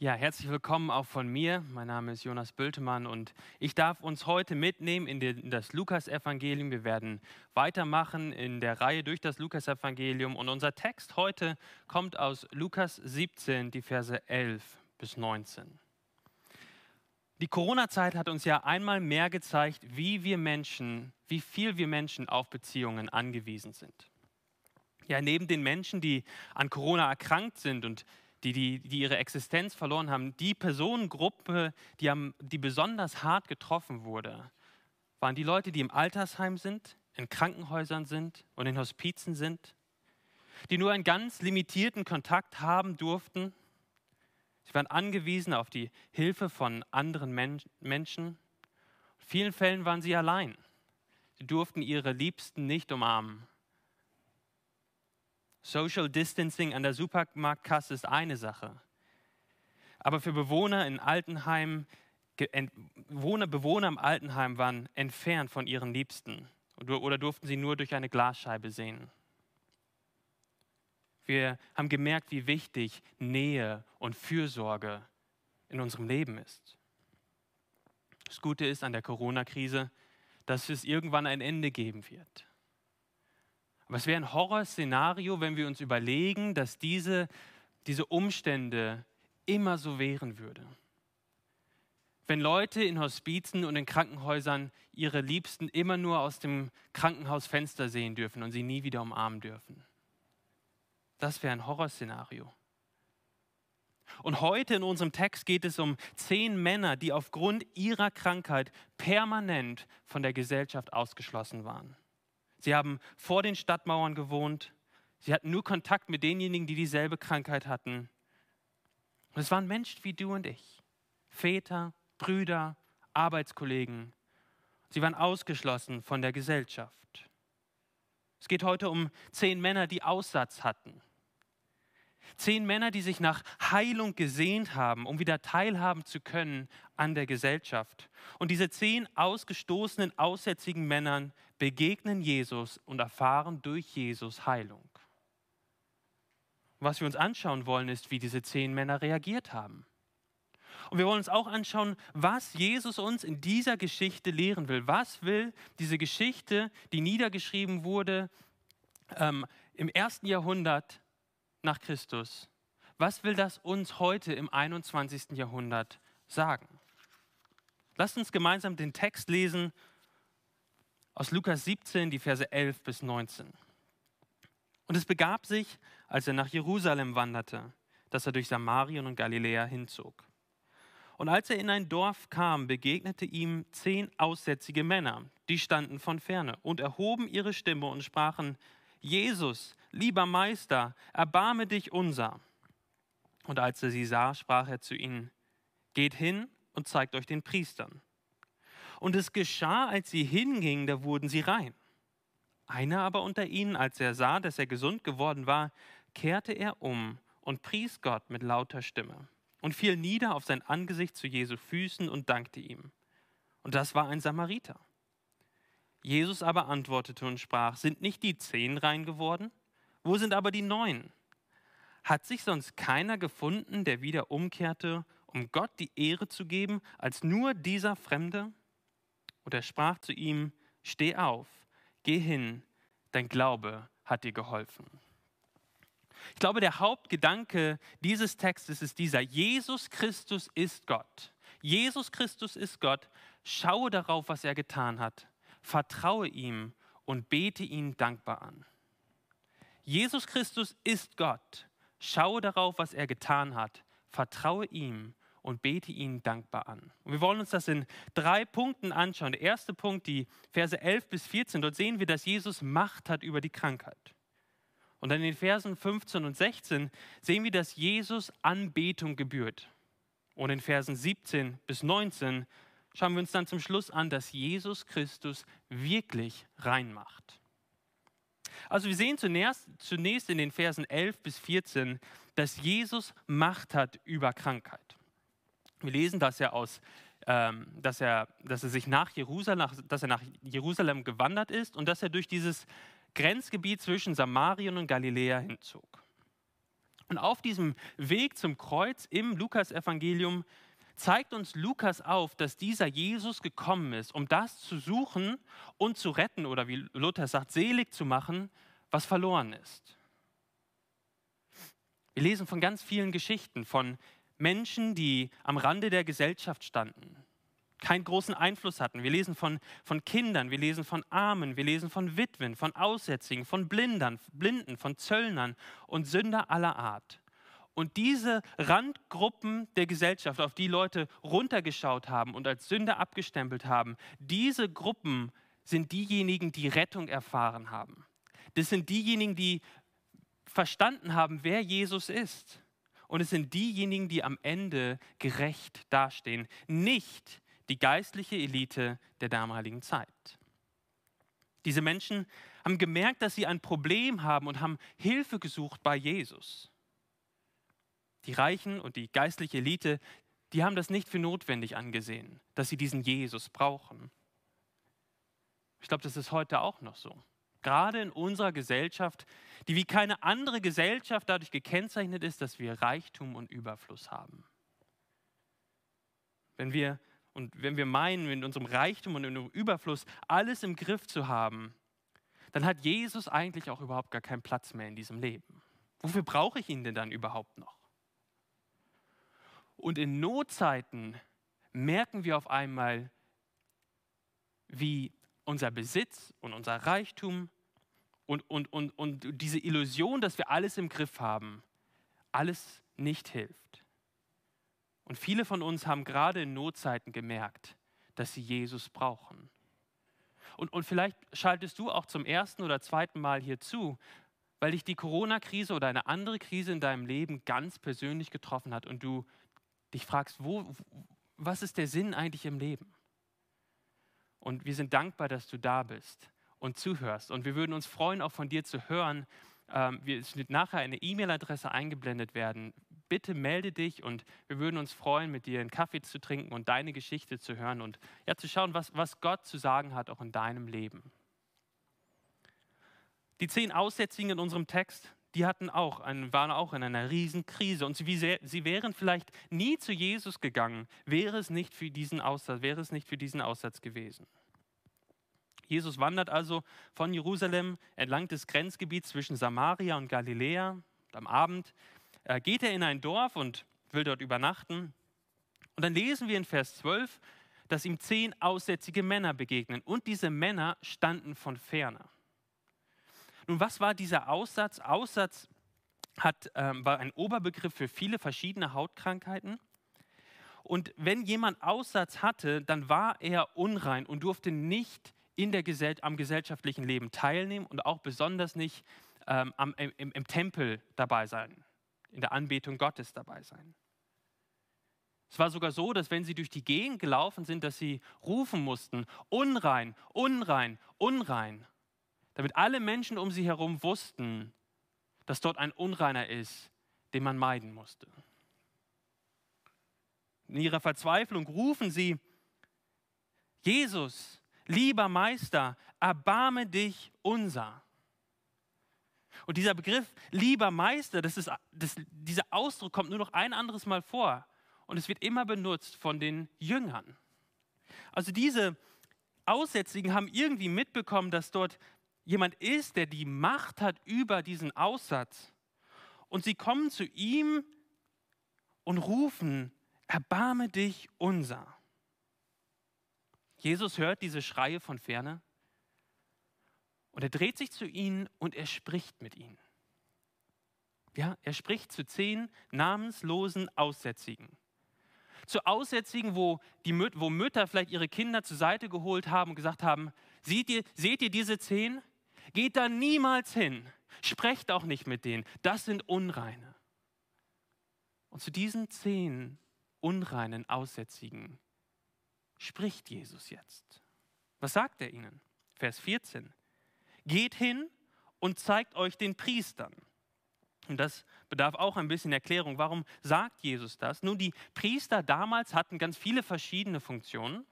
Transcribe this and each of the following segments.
Ja, herzlich willkommen auch von mir. Mein Name ist Jonas Bültemann und ich darf uns heute mitnehmen in, das Lukas-Evangelium. Wir werden weitermachen in der Reihe durch das Lukas-Evangelium und unser Text heute kommt aus Lukas 17, die Verse 11 bis 19. Die Corona-Zeit hat uns ja einmal mehr gezeigt, wie wir Menschen, wie viel wir Menschen auf Beziehungen angewiesen sind. Ja, neben den Menschen, die an Corona erkrankt sind und die, die, die ihre Existenz verloren haben, die Personengruppe, die, am, die besonders hart getroffen wurde, waren die Leute, die im Altersheim sind, in Krankenhäusern sind und in Hospizen sind, die nur einen ganz limitierten Kontakt haben durften. Sie waren angewiesen auf die Hilfe von anderen Men Menschen. In vielen Fällen waren sie allein. Sie durften ihre Liebsten nicht umarmen. Social Distancing an der Supermarktkasse ist eine Sache. Aber für Bewohner in Altenheim, Bewohner, Bewohner im Altenheim waren entfernt von ihren Liebsten oder durften sie nur durch eine Glasscheibe sehen. Wir haben gemerkt, wie wichtig Nähe und Fürsorge in unserem Leben ist. Das Gute ist an der Corona-Krise, dass es irgendwann ein Ende geben wird. Es wäre ein Horrorszenario, wenn wir uns überlegen, dass diese, diese Umstände immer so wären würden. Wenn Leute in Hospizen und in Krankenhäusern ihre Liebsten immer nur aus dem Krankenhausfenster sehen dürfen und sie nie wieder umarmen dürfen. Das wäre ein Horrorszenario. Und heute in unserem Text geht es um zehn Männer, die aufgrund ihrer Krankheit permanent von der Gesellschaft ausgeschlossen waren. Sie haben vor den Stadtmauern gewohnt. Sie hatten nur Kontakt mit denjenigen, die dieselbe Krankheit hatten. Und es waren Menschen wie du und ich. Väter, Brüder, Arbeitskollegen. Sie waren ausgeschlossen von der Gesellschaft. Es geht heute um zehn Männer, die Aussatz hatten. Zehn Männer, die sich nach Heilung gesehnt haben, um wieder teilhaben zu können an der Gesellschaft. Und diese zehn ausgestoßenen, aussätzigen Männern begegnen Jesus und erfahren durch Jesus Heilung. Was wir uns anschauen wollen, ist, wie diese zehn Männer reagiert haben. Und wir wollen uns auch anschauen, was Jesus uns in dieser Geschichte lehren will. Was will diese Geschichte, die niedergeschrieben wurde ähm, im ersten Jahrhundert nach Christus, was will das uns heute im 21. Jahrhundert sagen? Lasst uns gemeinsam den Text lesen aus Lukas 17, die Verse 11 bis 19. Und es begab sich, als er nach Jerusalem wanderte, dass er durch Samarien und Galiläa hinzog. Und als er in ein Dorf kam, begegnete ihm zehn aussätzige Männer, die standen von ferne und erhoben ihre Stimme und sprachen, Jesus, lieber Meister, erbarme dich unser. Und als er sie sah, sprach er zu ihnen, geht hin und zeigt euch den Priestern. Und es geschah, als sie hingingen, da wurden sie rein. Einer aber unter ihnen, als er sah, dass er gesund geworden war, kehrte er um und pries Gott mit lauter Stimme und fiel nieder auf sein Angesicht zu Jesu Füßen und dankte ihm. Und das war ein Samariter. Jesus aber antwortete und sprach, sind nicht die zehn rein geworden? Wo sind aber die neun? Hat sich sonst keiner gefunden, der wieder umkehrte, um Gott die Ehre zu geben, als nur dieser Fremde? Und er sprach zu ihm, steh auf, geh hin, dein Glaube hat dir geholfen. Ich glaube, der Hauptgedanke dieses Textes ist dieser, Jesus Christus ist Gott. Jesus Christus ist Gott. Schaue darauf, was er getan hat. Vertraue ihm und bete ihn dankbar an. Jesus Christus ist Gott. Schaue darauf, was er getan hat. Vertraue ihm und bete ihn dankbar an. Und wir wollen uns das in drei Punkten anschauen. Der erste Punkt, die Verse 11 bis 14, dort sehen wir, dass Jesus Macht hat über die Krankheit. Und dann in den Versen 15 und 16 sehen wir, dass Jesus Anbetung gebührt. Und in Versen 17 bis 19 schauen wir uns dann zum Schluss an, dass Jesus Christus wirklich reinmacht. Also wir sehen zunächst, zunächst in den Versen 11 bis 14, dass Jesus Macht hat über Krankheit. Wir lesen, dass er, aus, ähm, dass er, dass er sich nach Jerusalem, dass er nach Jerusalem gewandert ist und dass er durch dieses Grenzgebiet zwischen Samarien und Galiläa hinzog. Und auf diesem Weg zum Kreuz im Lukasevangelium zeigt uns Lukas auf, dass dieser Jesus gekommen ist, um das zu suchen und zu retten oder wie Luther sagt, selig zu machen, was verloren ist. Wir lesen von ganz vielen Geschichten von Menschen, die am Rande der Gesellschaft standen, keinen großen Einfluss hatten. Wir lesen von, von Kindern, wir lesen von Armen, wir lesen von Witwen, von Aussätzigen, von Blindern, Blinden, von Zöllnern und Sünder aller Art. Und diese Randgruppen der Gesellschaft, auf die Leute runtergeschaut haben und als Sünder abgestempelt haben, diese Gruppen sind diejenigen, die Rettung erfahren haben. Das sind diejenigen, die verstanden haben, wer Jesus ist. Und es sind diejenigen, die am Ende gerecht dastehen, nicht die geistliche Elite der damaligen Zeit. Diese Menschen haben gemerkt, dass sie ein Problem haben und haben Hilfe gesucht bei Jesus. Die Reichen und die geistliche Elite, die haben das nicht für notwendig angesehen, dass sie diesen Jesus brauchen. Ich glaube, das ist heute auch noch so. Gerade in unserer Gesellschaft, die wie keine andere Gesellschaft dadurch gekennzeichnet ist, dass wir Reichtum und Überfluss haben. Wenn wir, und wenn wir meinen, in unserem Reichtum und in unserem Überfluss alles im Griff zu haben, dann hat Jesus eigentlich auch überhaupt gar keinen Platz mehr in diesem Leben. Wofür brauche ich ihn denn dann überhaupt noch? Und in Notzeiten merken wir auf einmal, wie unser Besitz und unser Reichtum und, und, und, und diese Illusion, dass wir alles im Griff haben, alles nicht hilft. Und viele von uns haben gerade in Notzeiten gemerkt, dass sie Jesus brauchen. Und, und vielleicht schaltest du auch zum ersten oder zweiten Mal hier zu, weil dich die Corona-Krise oder eine andere Krise in deinem Leben ganz persönlich getroffen hat und du dich fragst, wo, was ist der Sinn eigentlich im Leben? Und wir sind dankbar, dass du da bist und zuhörst. Und wir würden uns freuen, auch von dir zu hören. Ähm, es wird nachher eine E-Mail-Adresse eingeblendet werden. Bitte melde dich und wir würden uns freuen, mit dir einen Kaffee zu trinken und deine Geschichte zu hören und ja, zu schauen, was, was Gott zu sagen hat, auch in deinem Leben. Die zehn Aussätzigen in unserem Text, die hatten auch, waren auch in einer Riesenkrise und sie, sie wären vielleicht nie zu Jesus gegangen, wäre es nicht für diesen Aussatz, wäre es nicht für diesen Aussatz gewesen. Jesus wandert also von Jerusalem entlang des Grenzgebiets zwischen Samaria und Galiläa. Und am Abend äh, geht er in ein Dorf und will dort übernachten. Und dann lesen wir in Vers 12, dass ihm zehn aussätzige Männer begegnen. Und diese Männer standen von ferne. Nun, was war dieser Aussatz? Aussatz hat, ähm, war ein Oberbegriff für viele verschiedene Hautkrankheiten. Und wenn jemand Aussatz hatte, dann war er unrein und durfte nicht in der Gesell am gesellschaftlichen Leben teilnehmen und auch besonders nicht ähm, am, im, im Tempel dabei sein, in der Anbetung Gottes dabei sein. Es war sogar so, dass wenn sie durch die Gegend gelaufen sind, dass sie rufen mussten, unrein, unrein, unrein damit alle Menschen um sie herum wussten, dass dort ein Unreiner ist, den man meiden musste. In ihrer Verzweiflung rufen sie, Jesus, lieber Meister, erbarme dich unser. Und dieser Begriff, lieber Meister, das ist, das, dieser Ausdruck kommt nur noch ein anderes Mal vor. Und es wird immer benutzt von den Jüngern. Also diese Aussätzigen haben irgendwie mitbekommen, dass dort jemand ist, der die Macht hat über diesen Aussatz. Und sie kommen zu ihm und rufen, erbarme dich unser. Jesus hört diese Schreie von ferne und er dreht sich zu ihnen und er spricht mit ihnen. Ja, er spricht zu zehn namenslosen Aussätzigen. Zu Aussätzigen, wo, die, wo Mütter vielleicht ihre Kinder zur Seite geholt haben und gesagt haben, seht ihr, seht ihr diese zehn? Geht da niemals hin. Sprecht auch nicht mit denen. Das sind Unreine. Und zu diesen zehn unreinen Aussätzigen spricht Jesus jetzt. Was sagt er ihnen? Vers 14. Geht hin und zeigt euch den Priestern. Und das bedarf auch ein bisschen Erklärung. Warum sagt Jesus das? Nun, die Priester damals hatten ganz viele verschiedene Funktionen.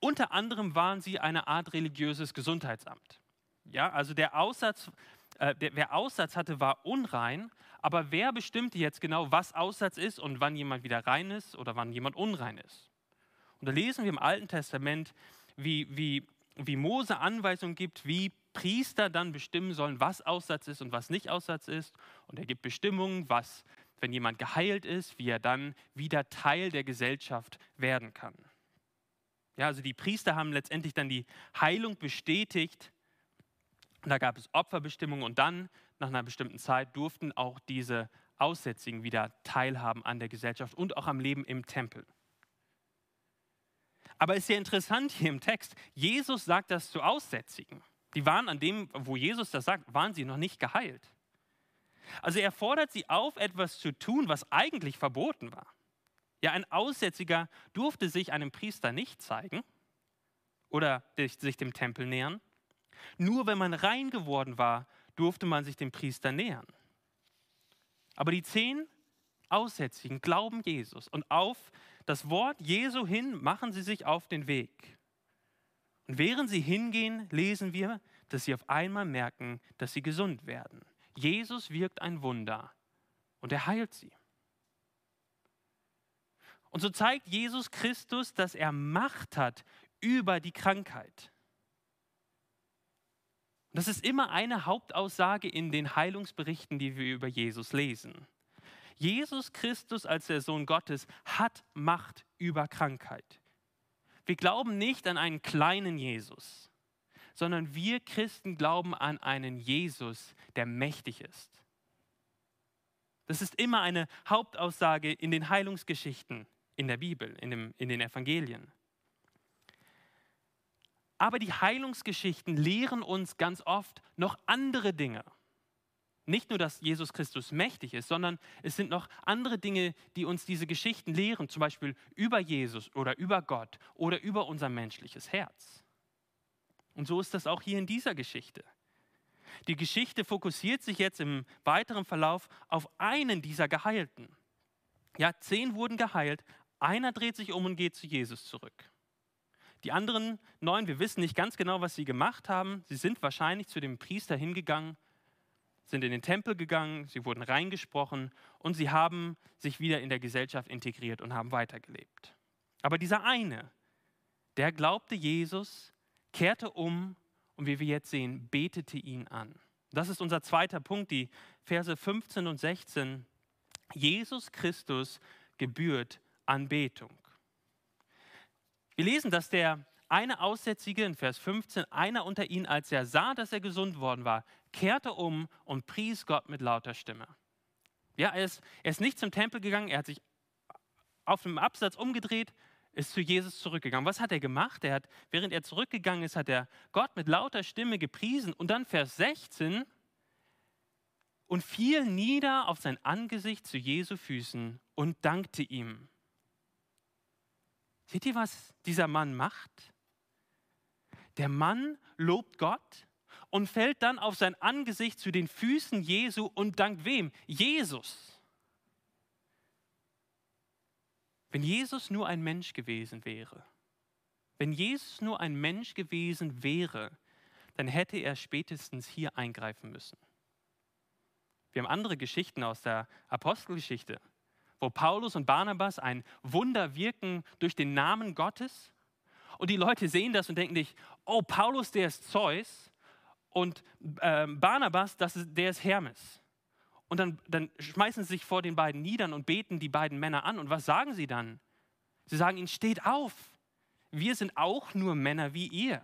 Unter anderem waren sie eine Art religiöses Gesundheitsamt. Ja, also der Aussatz äh, der, wer Aussatz hatte, war unrein. Aber wer bestimmte jetzt genau, was Aussatz ist und wann jemand wieder rein ist oder wann jemand unrein ist? Und da lesen wir im Alten Testament, wie, wie, wie Mose Anweisungen gibt, wie Priester dann bestimmen sollen, was Aussatz ist und was nicht Aussatz ist. Und er gibt Bestimmungen, was, wenn jemand geheilt ist, wie er dann wieder Teil der Gesellschaft werden kann. Ja, also die Priester haben letztendlich dann die Heilung bestätigt. Und da gab es Opferbestimmungen und dann, nach einer bestimmten Zeit, durften auch diese Aussätzigen wieder teilhaben an der Gesellschaft und auch am Leben im Tempel. Aber es ist ja interessant hier im Text, Jesus sagt das zu Aussätzigen. Die waren an dem, wo Jesus das sagt, waren sie noch nicht geheilt. Also er fordert sie auf, etwas zu tun, was eigentlich verboten war. Ja, ein Aussätziger durfte sich einem Priester nicht zeigen oder sich dem Tempel nähern. Nur wenn man rein geworden war, durfte man sich dem Priester nähern. Aber die zehn Aussätzigen glauben Jesus und auf das Wort Jesu hin machen sie sich auf den Weg. Und während sie hingehen, lesen wir, dass sie auf einmal merken, dass sie gesund werden. Jesus wirkt ein Wunder und er heilt sie. Und so zeigt Jesus Christus, dass er Macht hat über die Krankheit. Das ist immer eine Hauptaussage in den Heilungsberichten, die wir über Jesus lesen. Jesus Christus als der Sohn Gottes hat Macht über Krankheit. Wir glauben nicht an einen kleinen Jesus, sondern wir Christen glauben an einen Jesus, der mächtig ist. Das ist immer eine Hauptaussage in den Heilungsgeschichten in der Bibel, in, dem, in den Evangelien. Aber die Heilungsgeschichten lehren uns ganz oft noch andere Dinge. Nicht nur, dass Jesus Christus mächtig ist, sondern es sind noch andere Dinge, die uns diese Geschichten lehren, zum Beispiel über Jesus oder über Gott oder über unser menschliches Herz. Und so ist das auch hier in dieser Geschichte. Die Geschichte fokussiert sich jetzt im weiteren Verlauf auf einen dieser Geheilten. Ja, zehn wurden geheilt, einer dreht sich um und geht zu Jesus zurück. Die anderen neun, wir wissen nicht ganz genau, was sie gemacht haben. Sie sind wahrscheinlich zu dem Priester hingegangen, sind in den Tempel gegangen, sie wurden reingesprochen und sie haben sich wieder in der Gesellschaft integriert und haben weitergelebt. Aber dieser eine, der glaubte Jesus, kehrte um und wie wir jetzt sehen, betete ihn an. Das ist unser zweiter Punkt, die Verse 15 und 16. Jesus Christus gebührt Anbetung. Wir lesen, dass der eine Aussätzige in Vers 15, einer unter ihnen, als er sah, dass er gesund worden war, kehrte um und pries Gott mit lauter Stimme. Ja, er ist, er ist nicht zum Tempel gegangen, er hat sich auf dem Absatz umgedreht, ist zu Jesus zurückgegangen. Was hat er gemacht? Er hat, während er zurückgegangen ist, hat er Gott mit lauter Stimme gepriesen. Und dann Vers 16, und fiel nieder auf sein Angesicht zu Jesu Füßen und dankte ihm. Seht ihr, was dieser Mann macht? Der Mann lobt Gott und fällt dann auf sein Angesicht zu den Füßen Jesu und dankt wem? Jesus. Wenn Jesus nur ein Mensch gewesen wäre, wenn Jesus nur ein Mensch gewesen wäre, dann hätte er spätestens hier eingreifen müssen. Wir haben andere Geschichten aus der Apostelgeschichte wo Paulus und Barnabas ein Wunder wirken durch den Namen Gottes. Und die Leute sehen das und denken nicht, oh, Paulus, der ist Zeus und äh, Barnabas, das ist, der ist Hermes. Und dann, dann schmeißen sie sich vor den beiden nieder und beten die beiden Männer an. Und was sagen sie dann? Sie sagen ihnen, steht auf. Wir sind auch nur Männer wie ihr.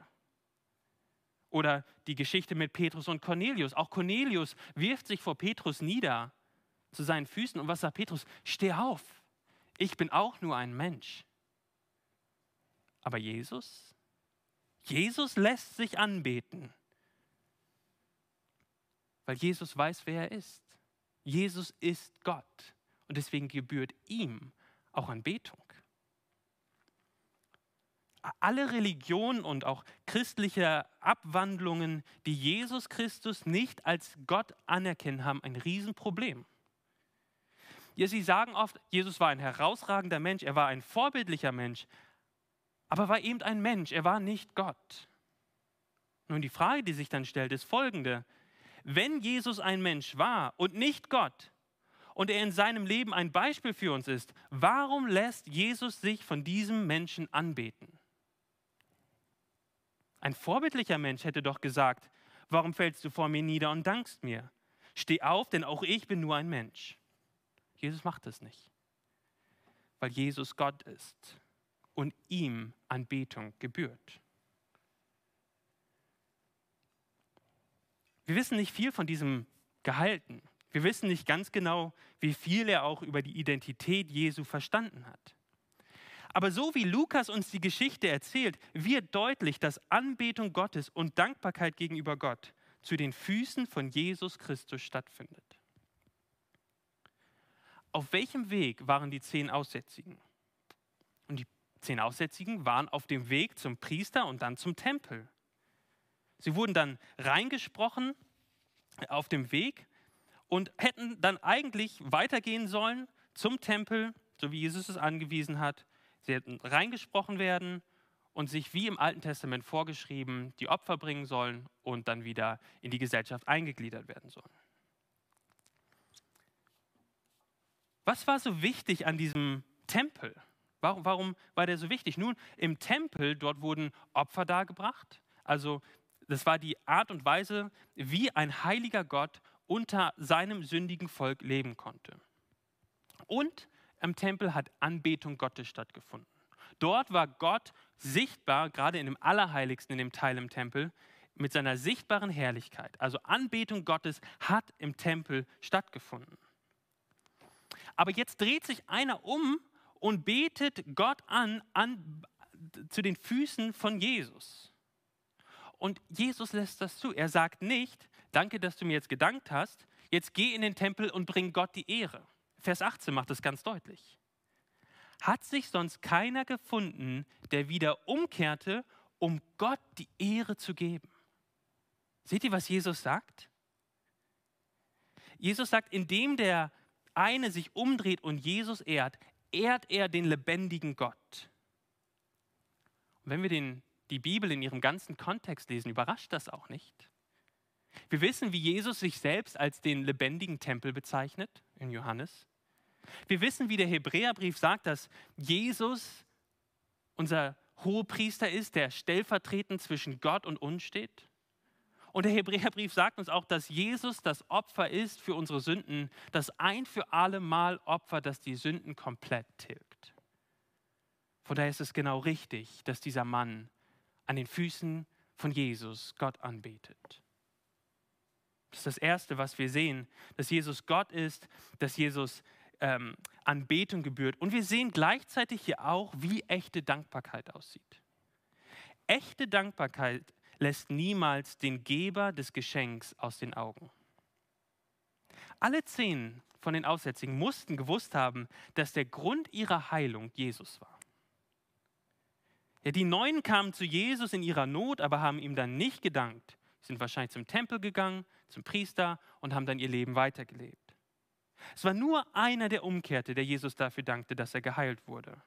Oder die Geschichte mit Petrus und Cornelius. Auch Cornelius wirft sich vor Petrus nieder zu seinen Füßen. Und was sagt Petrus? Steh auf. Ich bin auch nur ein Mensch. Aber Jesus? Jesus lässt sich anbeten. Weil Jesus weiß, wer er ist. Jesus ist Gott. Und deswegen gebührt ihm auch Anbetung. Alle Religionen und auch christliche Abwandlungen, die Jesus Christus nicht als Gott anerkennen, haben ein Riesenproblem. Ja, sie sagen oft, Jesus war ein herausragender Mensch, er war ein vorbildlicher Mensch, aber war eben ein Mensch, er war nicht Gott. Nun, die Frage, die sich dann stellt, ist folgende. wenn Jesus ein Mensch war und nicht Gott und er in seinem Leben ein Beispiel für uns ist, warum lässt Jesus sich von diesem Menschen anbeten? Ein vorbildlicher Mensch hätte doch gesagt, warum fällst du vor mir nieder und dankst mir? Steh auf, denn auch ich bin nur ein Mensch. Jesus macht es nicht, weil Jesus Gott ist und ihm Anbetung gebührt. Wir wissen nicht viel von diesem Gehalten. Wir wissen nicht ganz genau, wie viel er auch über die Identität Jesu verstanden hat. Aber so wie Lukas uns die Geschichte erzählt, wird deutlich, dass Anbetung Gottes und Dankbarkeit gegenüber Gott zu den Füßen von Jesus Christus stattfindet. Auf welchem Weg waren die zehn Aussätzigen? Und die zehn Aussätzigen waren auf dem Weg zum Priester und dann zum Tempel. Sie wurden dann reingesprochen auf dem Weg und hätten dann eigentlich weitergehen sollen zum Tempel, so wie Jesus es angewiesen hat. Sie hätten reingesprochen werden und sich wie im Alten Testament vorgeschrieben die Opfer bringen sollen und dann wieder in die Gesellschaft eingegliedert werden sollen. Was war so wichtig an diesem Tempel? Warum, warum war der so wichtig? Nun, im Tempel, dort wurden Opfer dargebracht. Also das war die Art und Weise, wie ein heiliger Gott unter seinem sündigen Volk leben konnte. Und im Tempel hat Anbetung Gottes stattgefunden. Dort war Gott sichtbar, gerade in dem Allerheiligsten, in dem Teil im Tempel, mit seiner sichtbaren Herrlichkeit. Also Anbetung Gottes hat im Tempel stattgefunden. Aber jetzt dreht sich einer um und betet Gott an, an zu den Füßen von Jesus. Und Jesus lässt das zu. Er sagt nicht, danke, dass du mir jetzt gedankt hast, jetzt geh in den Tempel und bring Gott die Ehre. Vers 18 macht das ganz deutlich. Hat sich sonst keiner gefunden, der wieder umkehrte, um Gott die Ehre zu geben? Seht ihr, was Jesus sagt? Jesus sagt, indem der eine sich umdreht und Jesus ehrt, ehrt er den lebendigen Gott. Und wenn wir den die Bibel in ihrem ganzen Kontext lesen, überrascht das auch nicht. Wir wissen, wie Jesus sich selbst als den lebendigen Tempel bezeichnet in Johannes. Wir wissen, wie der Hebräerbrief sagt, dass Jesus unser Hohepriester ist, der stellvertretend zwischen Gott und uns steht. Und der Hebräerbrief sagt uns auch, dass Jesus das Opfer ist für unsere Sünden, das ein für alle Mal Opfer, das die Sünden komplett tilgt. Von daher ist es genau richtig, dass dieser Mann an den Füßen von Jesus Gott anbetet. Das ist das Erste, was wir sehen, dass Jesus Gott ist, dass Jesus ähm, Anbetung gebührt. Und wir sehen gleichzeitig hier auch, wie echte Dankbarkeit aussieht. Echte Dankbarkeit lässt niemals den Geber des Geschenks aus den Augen. Alle zehn von den Aussätzigen mussten gewusst haben, dass der Grund ihrer Heilung Jesus war. Ja, die Neuen kamen zu Jesus in ihrer Not, aber haben ihm dann nicht gedankt. Sie sind wahrscheinlich zum Tempel gegangen, zum Priester und haben dann ihr Leben weitergelebt. Es war nur einer, der umkehrte, der Jesus dafür dankte, dass er geheilt wurde.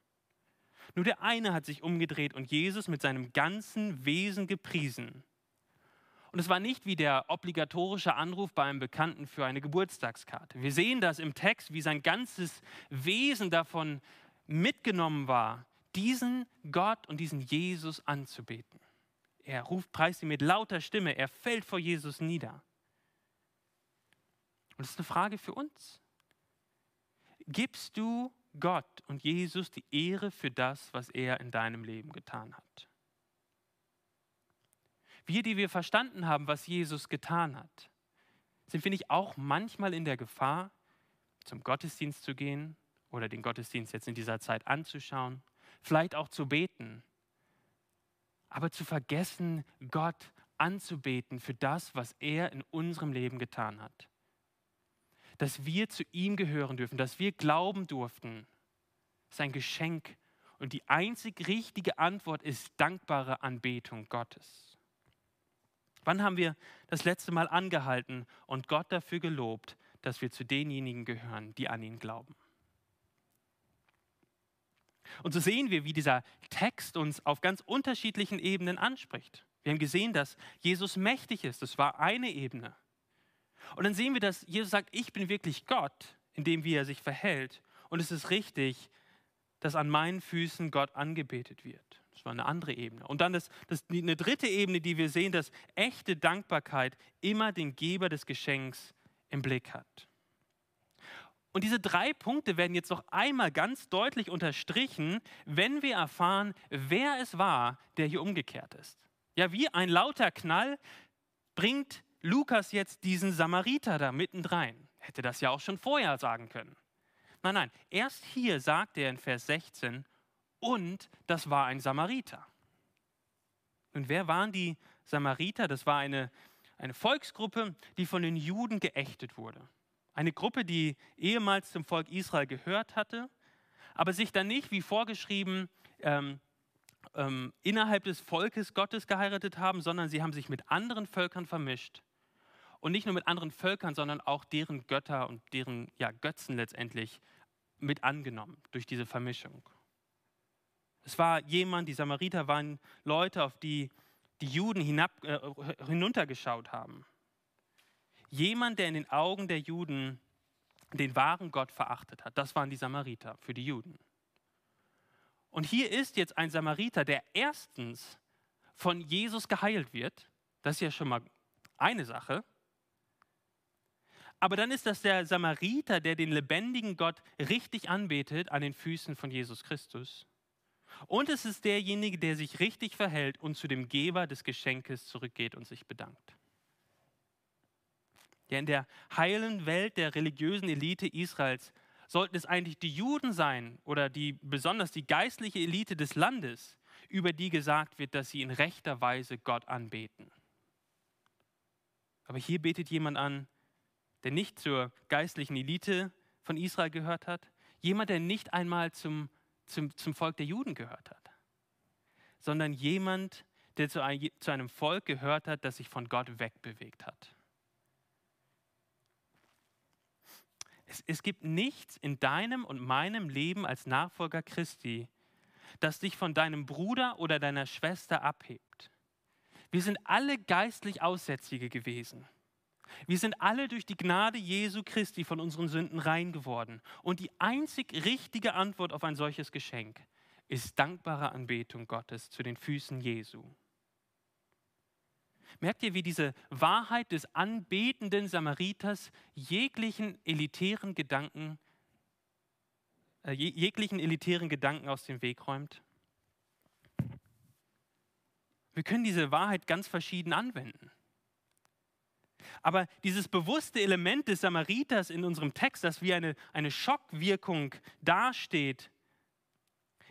Nur der eine hat sich umgedreht und Jesus mit seinem ganzen Wesen gepriesen. Und es war nicht wie der obligatorische Anruf bei einem Bekannten für eine Geburtstagskarte. Wir sehen das im Text, wie sein ganzes Wesen davon mitgenommen war, diesen Gott und diesen Jesus anzubeten. Er ruft, preist ihn mit lauter Stimme, er fällt vor Jesus nieder. Und das ist eine Frage für uns. Gibst du Gott und Jesus die Ehre für das, was er in deinem Leben getan hat? Wir, die wir verstanden haben, was Jesus getan hat, sind, finde ich, auch manchmal in der Gefahr, zum Gottesdienst zu gehen oder den Gottesdienst jetzt in dieser Zeit anzuschauen vielleicht auch zu beten, aber zu vergessen, Gott anzubeten für das, was er in unserem Leben getan hat. Dass wir zu ihm gehören dürfen, dass wir glauben durften, ist ein Geschenk. Und die einzig richtige Antwort ist dankbare Anbetung Gottes. Wann haben wir das letzte Mal angehalten und Gott dafür gelobt, dass wir zu denjenigen gehören, die an ihn glauben? Und so sehen wir, wie dieser Text uns auf ganz unterschiedlichen Ebenen anspricht. Wir haben gesehen, dass Jesus mächtig ist. Das war eine Ebene. Und dann sehen wir, dass Jesus sagt, ich bin wirklich Gott, in dem wie er sich verhält. Und es ist richtig, dass an meinen Füßen Gott angebetet wird. Das war eine andere Ebene. Und dann das, das, eine dritte Ebene, die wir sehen, dass echte Dankbarkeit immer den Geber des Geschenks im Blick hat. Und diese drei Punkte werden jetzt noch einmal ganz deutlich unterstrichen, wenn wir erfahren, wer es war, der hier umgekehrt ist. Ja, wie ein lauter Knall bringt Lukas jetzt diesen Samariter da mittendrein. Hätte das ja auch schon vorher sagen können. Nein, nein, erst hier sagt er in Vers 16, und das war ein Samariter. Und wer waren die Samariter? Das war eine, eine Volksgruppe, die von den Juden geächtet wurde. Eine Gruppe, die ehemals zum Volk Israel gehört hatte, aber sich dann nicht, wie vorgeschrieben, ähm, ähm, innerhalb des Volkes Gottes geheiratet haben, sondern sie haben sich mit anderen Völkern vermischt. Und nicht nur mit anderen Völkern, sondern auch deren Götter und deren ja, Götzen letztendlich mit angenommen durch diese Vermischung. Es war jemand, die Samariter waren Leute, auf die die Juden hinab, äh, hinuntergeschaut haben. Jemand, der in den Augen der Juden den wahren Gott verachtet hat. Das waren die Samariter für die Juden. Und hier ist jetzt ein Samariter, der erstens von Jesus geheilt wird. Das ist ja schon mal eine Sache. Aber dann ist das der Samariter, der den lebendigen Gott richtig anbetet an den Füßen von Jesus Christus. Und es ist derjenige, der sich richtig verhält und zu dem Geber des Geschenkes zurückgeht und sich bedankt. Ja, in der heilen Welt der religiösen Elite Israels sollten es eigentlich die Juden sein oder die, besonders die geistliche Elite des Landes, über die gesagt wird, dass sie in rechter Weise Gott anbeten. Aber hier betet jemand an, der nicht zur geistlichen Elite von Israel gehört hat, jemand, der nicht einmal zum, zum, zum Volk der Juden gehört hat, sondern jemand, der zu, ein, zu einem Volk gehört hat, das sich von Gott wegbewegt hat. Es, es gibt nichts in deinem und meinem Leben als Nachfolger Christi, das dich von deinem Bruder oder deiner Schwester abhebt. Wir sind alle geistlich Aussätzige gewesen. Wir sind alle durch die Gnade Jesu Christi von unseren Sünden rein geworden. Und die einzig richtige Antwort auf ein solches Geschenk ist dankbare Anbetung Gottes zu den Füßen Jesu. Merkt ihr, wie diese Wahrheit des anbetenden Samariters jeglichen elitären Gedanken, äh, jeglichen elitären Gedanken aus dem Weg räumt? Wir können diese Wahrheit ganz verschieden anwenden. Aber dieses bewusste Element des Samariters in unserem Text, das wie eine, eine Schockwirkung dasteht,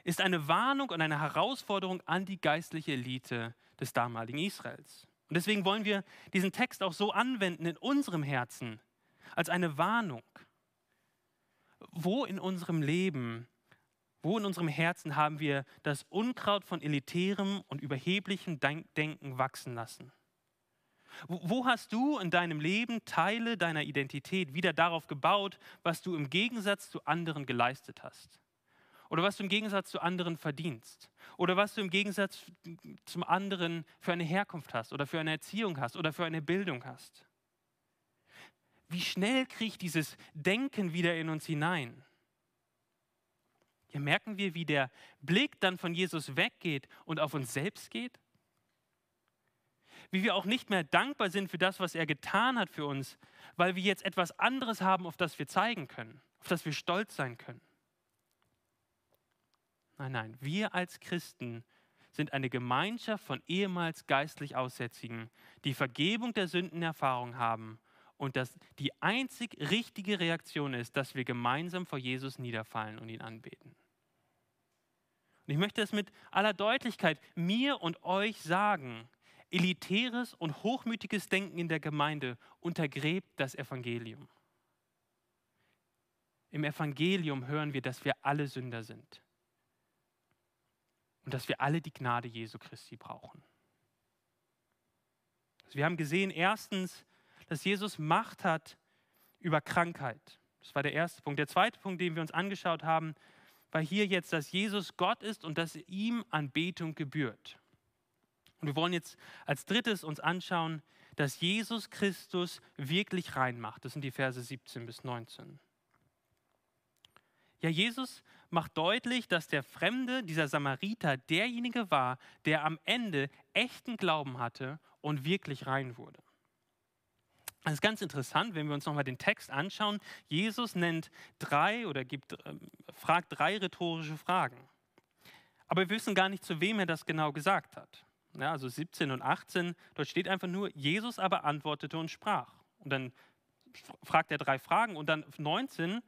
ist eine Warnung und eine Herausforderung an die geistliche Elite des damaligen Israels. Und deswegen wollen wir diesen Text auch so anwenden in unserem Herzen, als eine Warnung. Wo in unserem Leben, wo in unserem Herzen haben wir das Unkraut von elitärem und überheblichem Denken wachsen lassen? Wo hast du in deinem Leben Teile deiner Identität wieder darauf gebaut, was du im Gegensatz zu anderen geleistet hast? Oder was du im Gegensatz zu anderen verdienst? Oder was du im Gegensatz zum anderen für eine Herkunft hast oder für eine Erziehung hast oder für eine Bildung hast? Wie schnell kriegt dieses Denken wieder in uns hinein? Hier merken wir, wie der Blick dann von Jesus weggeht und auf uns selbst geht. Wie wir auch nicht mehr dankbar sind für das, was er getan hat für uns, weil wir jetzt etwas anderes haben, auf das wir zeigen können, auf das wir stolz sein können. Nein, nein, wir als Christen sind eine Gemeinschaft von ehemals geistlich Aussätzigen, die Vergebung der Sünden Erfahrung haben und dass die einzig richtige Reaktion ist, dass wir gemeinsam vor Jesus niederfallen und ihn anbeten. Und ich möchte es mit aller Deutlichkeit mir und euch sagen, elitäres und hochmütiges Denken in der Gemeinde untergräbt das Evangelium. Im Evangelium hören wir, dass wir alle Sünder sind und dass wir alle die Gnade Jesu Christi brauchen. Wir haben gesehen, erstens, dass Jesus Macht hat über Krankheit. Das war der erste Punkt. Der zweite Punkt, den wir uns angeschaut haben, war hier jetzt, dass Jesus Gott ist und dass ihm Anbetung gebührt. Und wir wollen jetzt als drittes uns anschauen, dass Jesus Christus wirklich rein macht. Das sind die Verse 17 bis 19. Ja, Jesus macht deutlich, dass der Fremde, dieser Samariter, derjenige war, der am Ende echten Glauben hatte und wirklich rein wurde. Das ist ganz interessant, wenn wir uns nochmal den Text anschauen. Jesus nennt drei oder gibt, äh, fragt drei rhetorische Fragen. Aber wir wissen gar nicht, zu wem er das genau gesagt hat. Ja, also 17 und 18, dort steht einfach nur, Jesus aber antwortete und sprach. Und dann fragt er drei Fragen und dann 19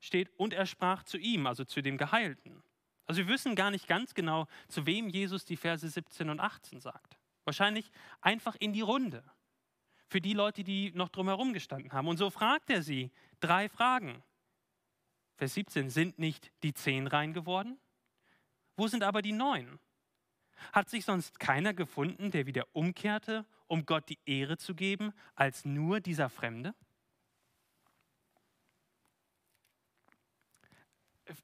steht, und er sprach zu ihm, also zu dem Geheilten. Also wir wissen gar nicht ganz genau, zu wem Jesus die Verse 17 und 18 sagt. Wahrscheinlich einfach in die Runde für die Leute, die noch drumherum gestanden haben. Und so fragt er sie drei Fragen. Vers 17, sind nicht die zehn rein geworden? Wo sind aber die neun? Hat sich sonst keiner gefunden, der wieder umkehrte, um Gott die Ehre zu geben, als nur dieser Fremde?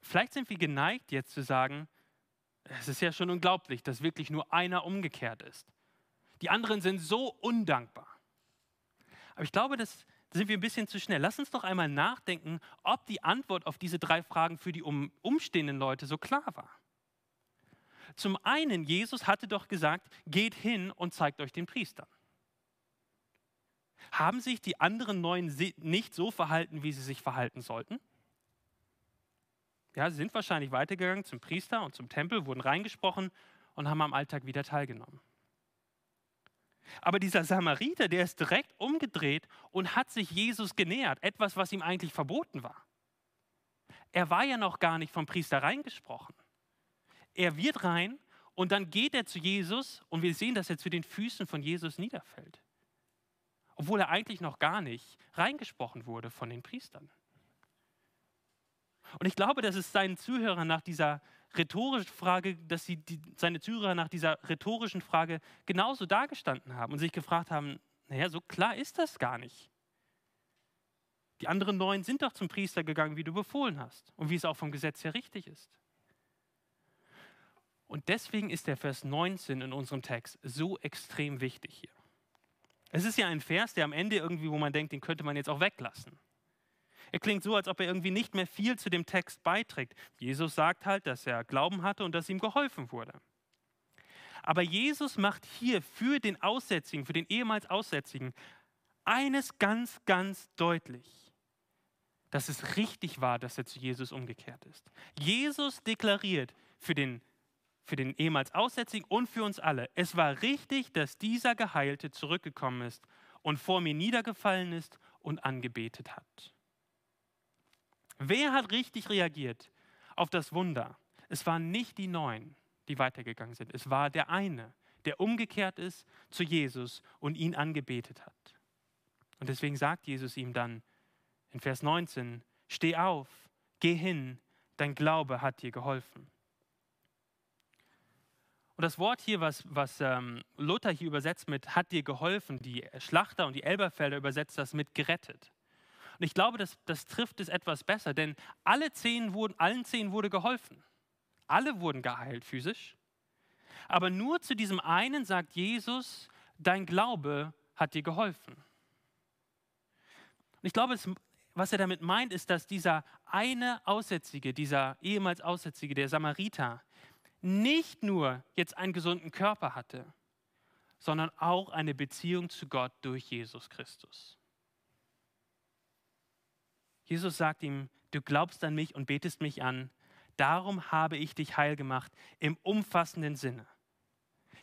Vielleicht sind wir geneigt jetzt zu sagen, es ist ja schon unglaublich, dass wirklich nur einer umgekehrt ist. Die anderen sind so undankbar. Aber ich glaube, das sind wir ein bisschen zu schnell. Lass uns doch einmal nachdenken, ob die Antwort auf diese drei Fragen für die um, umstehenden Leute so klar war. Zum einen, Jesus hatte doch gesagt, geht hin und zeigt euch den Priestern. Haben sich die anderen neun nicht so verhalten, wie sie sich verhalten sollten? Ja, sie sind wahrscheinlich weitergegangen zum Priester und zum Tempel, wurden reingesprochen und haben am Alltag wieder teilgenommen. Aber dieser Samariter, der ist direkt umgedreht und hat sich Jesus genähert, etwas, was ihm eigentlich verboten war. Er war ja noch gar nicht vom Priester reingesprochen. Er wird rein und dann geht er zu Jesus und wir sehen, dass er zu den Füßen von Jesus niederfällt. Obwohl er eigentlich noch gar nicht reingesprochen wurde von den Priestern. Und ich glaube, dass es seinen Zuhörern nach dieser rhetorischen Frage, dass sie die, seine Zuhörer nach dieser rhetorischen Frage genauso dargestanden haben und sich gefragt haben, naja, so klar ist das gar nicht. Die anderen neun sind doch zum Priester gegangen, wie du befohlen hast und wie es auch vom Gesetz her richtig ist. Und deswegen ist der Vers 19 in unserem Text so extrem wichtig hier. Es ist ja ein Vers, der am Ende irgendwie, wo man denkt, den könnte man jetzt auch weglassen. Er klingt so, als ob er irgendwie nicht mehr viel zu dem Text beiträgt. Jesus sagt halt, dass er Glauben hatte und dass ihm geholfen wurde. Aber Jesus macht hier für den Aussätzigen, für den ehemals Aussätzigen, eines ganz, ganz deutlich, dass es richtig war, dass er zu Jesus umgekehrt ist. Jesus deklariert für den, für den ehemals Aussätzigen und für uns alle, es war richtig, dass dieser Geheilte zurückgekommen ist und vor mir niedergefallen ist und angebetet hat. Wer hat richtig reagiert auf das Wunder? Es waren nicht die neun, die weitergegangen sind. Es war der eine, der umgekehrt ist zu Jesus und ihn angebetet hat. Und deswegen sagt Jesus ihm dann in Vers 19, steh auf, geh hin, dein Glaube hat dir geholfen. Und das Wort hier, was, was ähm, Luther hier übersetzt mit hat dir geholfen, die Schlachter und die Elberfelder übersetzt das mit gerettet. Und ich glaube, das, das trifft es etwas besser, denn alle zehn wurden, allen zehn wurde geholfen. Alle wurden geheilt physisch. Aber nur zu diesem einen sagt Jesus, dein Glaube hat dir geholfen. Und ich glaube, es, was er damit meint, ist, dass dieser eine Aussätzige, dieser ehemals Aussätzige, der Samariter, nicht nur jetzt einen gesunden Körper hatte, sondern auch eine Beziehung zu Gott durch Jesus Christus. Jesus sagt ihm, du glaubst an mich und betest mich an, darum habe ich dich heil gemacht im umfassenden Sinne.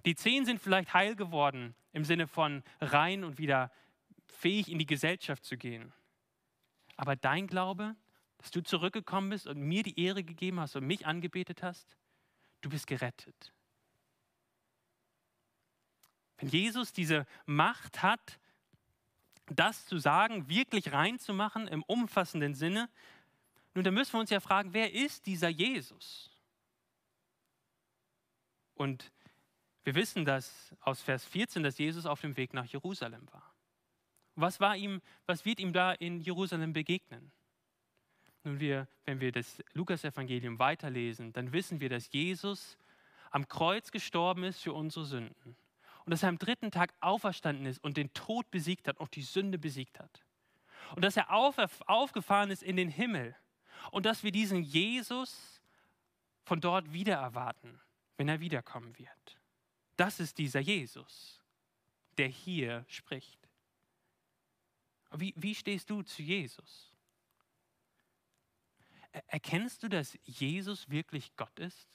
Die zehn sind vielleicht heil geworden im Sinne von rein und wieder fähig in die Gesellschaft zu gehen. Aber dein Glaube, dass du zurückgekommen bist und mir die Ehre gegeben hast und mich angebetet hast, du bist gerettet. Wenn Jesus diese Macht hat, das zu sagen, wirklich reinzumachen im umfassenden Sinne, nun, da müssen wir uns ja fragen, wer ist dieser Jesus? Und wir wissen das aus Vers 14, dass Jesus auf dem Weg nach Jerusalem war. Was war ihm, was wird ihm da in Jerusalem begegnen? Nun, wir, wenn wir das Lukas-Evangelium weiterlesen, dann wissen wir, dass Jesus am Kreuz gestorben ist für unsere Sünden und dass er am dritten Tag auferstanden ist und den Tod besiegt hat, auch die Sünde besiegt hat. Und dass er auf, aufgefahren ist in den Himmel und dass wir diesen Jesus von dort wieder erwarten, wenn er wiederkommen wird. Das ist dieser Jesus, der hier spricht. Wie, wie stehst du zu Jesus? Erkennst du, dass Jesus wirklich Gott ist?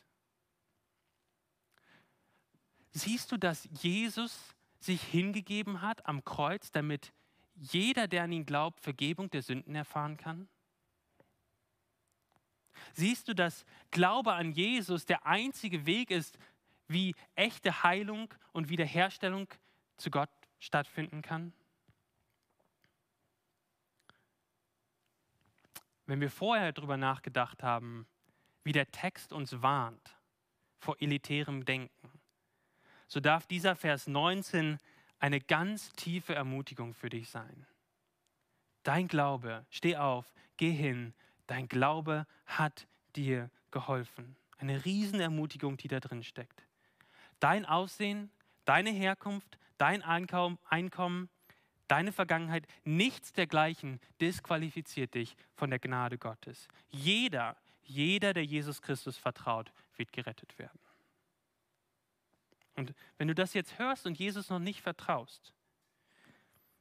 Siehst du, dass Jesus sich hingegeben hat am Kreuz, damit jeder, der an ihn glaubt, Vergebung der Sünden erfahren kann? Siehst du, dass Glaube an Jesus der einzige Weg ist, wie echte Heilung und Wiederherstellung zu Gott stattfinden kann? Wenn wir vorher darüber nachgedacht haben, wie der Text uns warnt vor elitärem Denken, so darf dieser Vers 19 eine ganz tiefe Ermutigung für dich sein. Dein Glaube, steh auf, geh hin, dein Glaube hat dir geholfen. Eine Riesenermutigung, die da drin steckt. Dein Aussehen, deine Herkunft, dein Einkommen, deine Vergangenheit, nichts dergleichen disqualifiziert dich von der Gnade Gottes. Jeder, jeder, der Jesus Christus vertraut, wird gerettet werden. Und wenn du das jetzt hörst und Jesus noch nicht vertraust,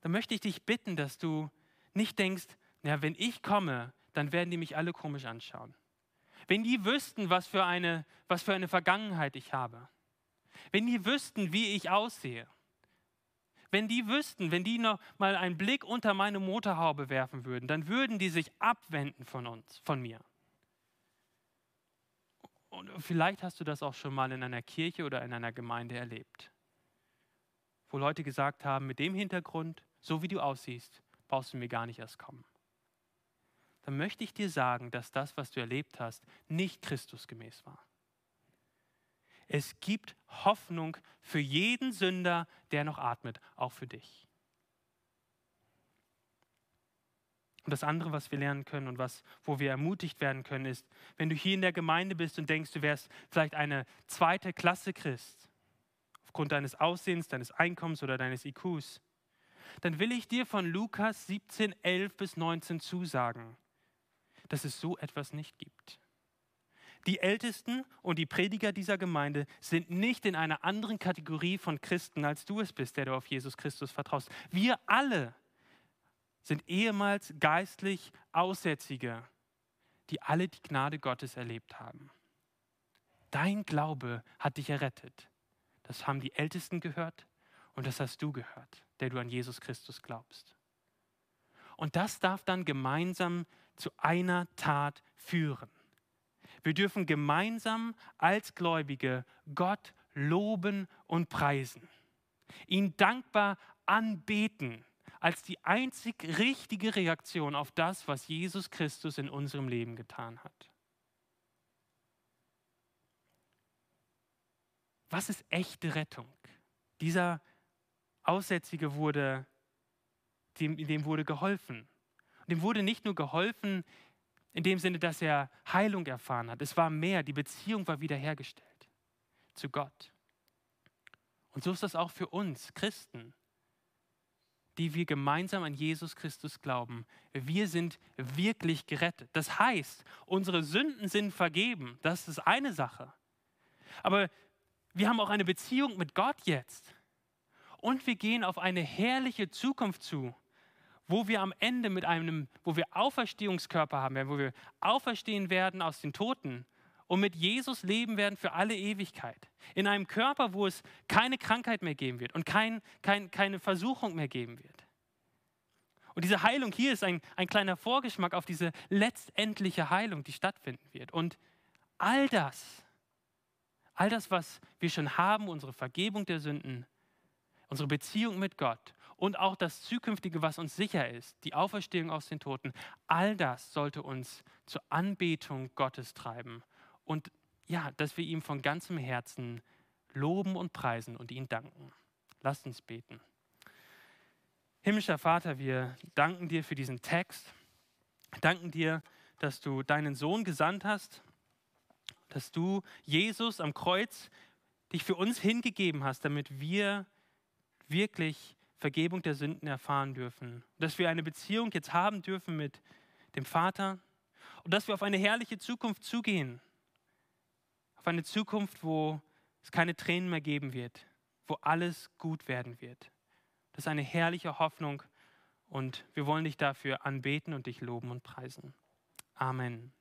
dann möchte ich dich bitten, dass du nicht denkst, ja, wenn ich komme, dann werden die mich alle komisch anschauen. Wenn die wüssten, was für eine, was für eine Vergangenheit ich habe. Wenn die wüssten, wie ich aussehe. Wenn die wüssten, wenn die noch mal einen Blick unter meine Motorhaube werfen würden, dann würden die sich abwenden von uns, von mir. Und vielleicht hast du das auch schon mal in einer Kirche oder in einer Gemeinde erlebt, wo Leute gesagt haben, mit dem Hintergrund, so wie du aussiehst, brauchst du mir gar nicht erst kommen. Dann möchte ich dir sagen, dass das, was du erlebt hast, nicht Christusgemäß war. Es gibt Hoffnung für jeden Sünder, der noch atmet, auch für dich. Und das andere, was wir lernen können und was, wo wir ermutigt werden können, ist, wenn du hier in der Gemeinde bist und denkst, du wärst vielleicht eine zweite Klasse Christ, aufgrund deines Aussehens, deines Einkommens oder deines IQs, dann will ich dir von Lukas 17, 11 bis 19 zusagen, dass es so etwas nicht gibt. Die Ältesten und die Prediger dieser Gemeinde sind nicht in einer anderen Kategorie von Christen, als du es bist, der du auf Jesus Christus vertraust. Wir alle sind ehemals geistlich Aussätzige, die alle die Gnade Gottes erlebt haben. Dein Glaube hat dich errettet. Das haben die Ältesten gehört und das hast du gehört, der du an Jesus Christus glaubst. Und das darf dann gemeinsam zu einer Tat führen. Wir dürfen gemeinsam als Gläubige Gott loben und preisen, ihn dankbar anbeten als die einzig richtige Reaktion auf das, was Jesus Christus in unserem Leben getan hat. Was ist echte Rettung? Dieser Aussätzige wurde, dem, dem wurde geholfen. Dem wurde nicht nur geholfen in dem Sinne, dass er Heilung erfahren hat. Es war mehr, die Beziehung war wiederhergestellt zu Gott. Und so ist das auch für uns Christen die wir gemeinsam an Jesus Christus glauben. Wir sind wirklich gerettet. Das heißt, unsere Sünden sind vergeben. Das ist eine Sache. Aber wir haben auch eine Beziehung mit Gott jetzt. Und wir gehen auf eine herrliche Zukunft zu, wo wir am Ende mit einem, wo wir Auferstehungskörper haben werden, wo wir auferstehen werden aus den Toten und mit Jesus leben werden für alle Ewigkeit. In einem Körper, wo es keine Krankheit mehr geben wird und kein, kein, keine Versuchung mehr geben wird. Und diese Heilung hier ist ein, ein kleiner Vorgeschmack auf diese letztendliche Heilung, die stattfinden wird. Und all das, all das, was wir schon haben, unsere Vergebung der Sünden, unsere Beziehung mit Gott und auch das Zukünftige, was uns sicher ist, die Auferstehung aus den Toten, all das sollte uns zur Anbetung Gottes treiben und ja, dass wir ihm von ganzem Herzen loben und preisen und ihn danken. Lasst uns beten. Himmlischer Vater, wir danken dir für diesen Text. Danken dir, dass du deinen Sohn gesandt hast, dass du Jesus am Kreuz dich für uns hingegeben hast, damit wir wirklich Vergebung der Sünden erfahren dürfen. Dass wir eine Beziehung jetzt haben dürfen mit dem Vater und dass wir auf eine herrliche Zukunft zugehen. Auf eine Zukunft, wo es keine Tränen mehr geben wird, wo alles gut werden wird. Das ist eine herrliche Hoffnung und wir wollen dich dafür anbeten und dich loben und preisen. Amen.